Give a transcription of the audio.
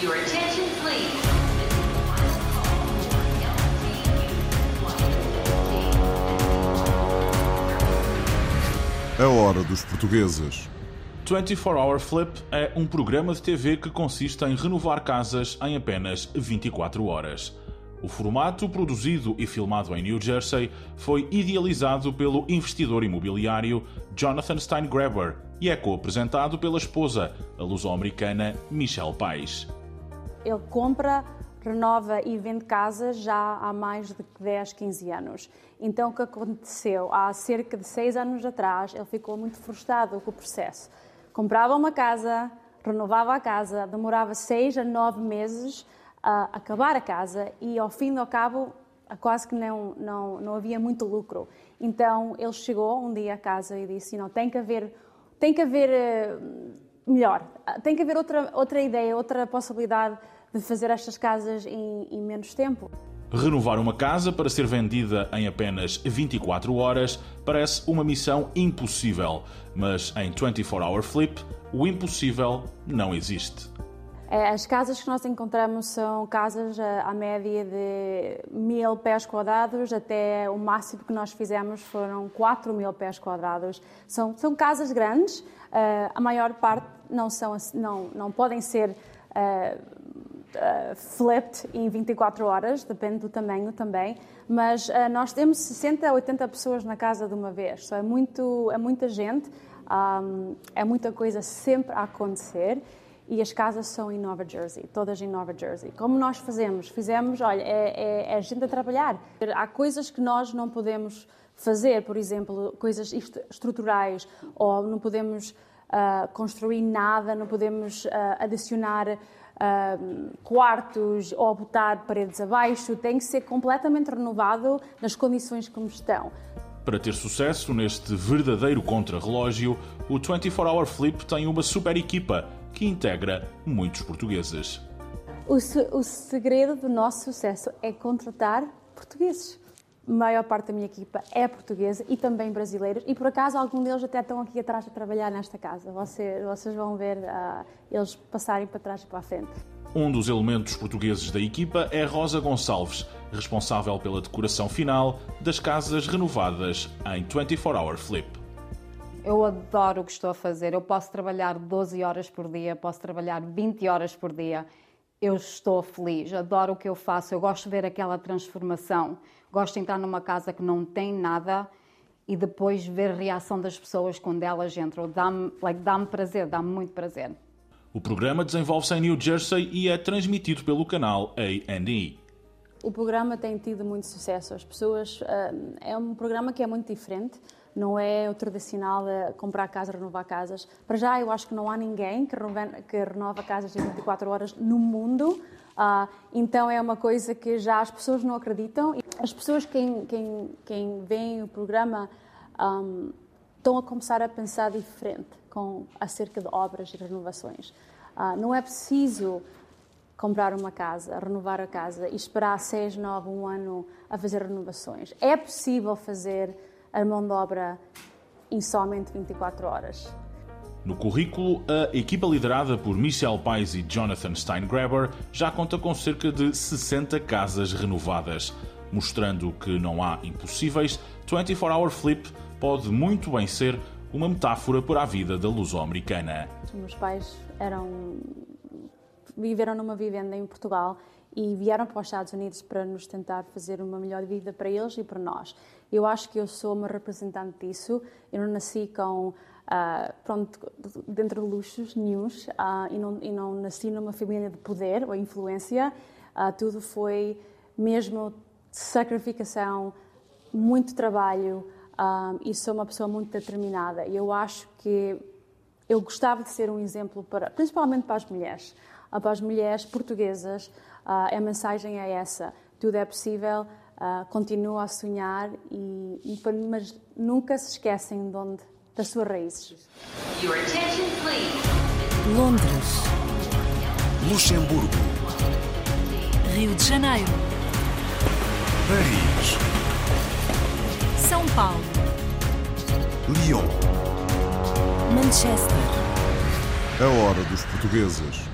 Your attention, please. A hora dos portugueses. 24 Hour Flip é um programa de TV que consiste em renovar casas em apenas 24 horas. O formato, produzido e filmado em New Jersey, foi idealizado pelo investidor imobiliário Jonathan Steingraber e é co-apresentado pela esposa, a luso-americana Michelle Pais. Ele compra, renova e vende casas já há mais de 10, 15 anos. Então, o que aconteceu? Há cerca de 6 anos atrás, ele ficou muito frustrado com o processo. Comprava uma casa, renovava a casa, demorava 6 a 9 meses a acabar a casa e, ao fim e ao cabo, quase que não, não, não havia muito lucro. Então, ele chegou um dia à casa e disse, não, tem que haver, tem que haver eh, melhor, tem que haver outra, outra ideia, outra possibilidade de fazer estas casas em, em menos tempo. Renovar uma casa para ser vendida em apenas 24 horas parece uma missão impossível, mas em 24 Hour Flip, o impossível não existe. Eh, As casas que nós encontramos são casas eh, à média de mil pés quadrados, até o máximo que nós fizemos foram 4 mil pés quadrados. São, são casas grandes, eh, a maior parte não, são, não, não podem ser eh, eh, flipped em 24 horas, depende do tamanho também, mas eh, nós temos 60 a 80 pessoas na casa de uma vez, Só é, muito, é muita gente, ahm, é muita coisa sempre a acontecer e as casas são em Nova Jersey, todas em Nova Jersey. Como nós fazemos? Fizemos, olha, é, é, é gente a trabalhar. Há coisas que nós não podemos fazer, por exemplo, coisas est- estruturais, ou não podemos ah, construir nada, não podemos ah, adicionar ah, quartos ou botar paredes abaixo. Tem que ser completamente renovado nas condições como estão. Para ter sucesso neste verdadeiro contrarrelógio, o 24 Hour Flip tem uma super equipa que integra muitos portugueses. O, o segredo do nosso sucesso é contratar portugueses. A maior parte da minha equipa é portuguesa e também brasileiros, e por acaso alguns deles até estão aqui atrás a trabalhar nesta casa. Você- vocês vão ver ah, eles passarem para trás e para a frente. Um dos elementos portugueses da equipa é Rosa Gonçalves, responsável pela decoração final das casas renovadas em 24 Hour Flip. Eu adoro o que estou a fazer. Eu posso trabalhar 12 horas por dia, posso trabalhar 20 horas por dia. Eu estou feliz, adoro o que eu faço. Eu gosto de ver aquela transformação. Gosto de entrar numa casa que não tem nada e depois ver a reação das pessoas quando elas entram. Dá-me like, dá prazer, dá-me muito prazer. O programa desenvolve-se em New Jersey e é transmitido pelo canal A&E. O programa tem tido muito sucesso. As pessoas. ah, é um programa que é muito diferente. Não é o tradicional de comprar casa, renovar casas. Para já, eu acho que não há ninguém que renova, que renova casas em 24 horas no mundo. Ah, então, é uma coisa que já as pessoas não acreditam. As pessoas, quem, quem, quem veem o programa, ahm, estão a começar a pensar diferente com, acerca de obras e renovações. Ah, não é preciso comprar uma casa, renovar a casa e esperar seis, nove, um ano a fazer renovações. É possível fazer a mão de obra em somente 24 horas. No currículo, a equipa liderada por Michelle Pais e Jonathan Steingraber já conta com cerca de 60 casas renovadas. Mostrando que não há impossíveis, 24 Hour Flip pode muito bem ser uma metáfora para a vida da luso-americana. Os meus pais eram viveram numa vivenda em Portugal e vieram para os Estados Unidos para nos tentar fazer uma melhor vida para eles e para nós. Eu acho que eu sou uma representante disso. Eu não nasci com ah, pronto dentro de luxos nenhums ah, e, não, e não nasci numa família de poder ou influência. Ah, tudo foi mesmo sacrificação, muito trabalho e sou uma pessoa muito determinada. E eu acho que eu gostava de ser um exemplo para, principalmente para as mulheres, para as mulheres portuguesas. a mensagem é essa: tudo é possível, ah, continua a sonhar e, e mas nunca se esquecem de onde, das suas raízes. Your attention, please. Londres, Luxemburgo, Rio de Janeiro, Paris, São Paulo, Lyon. Manchester. A hora dos portugueses.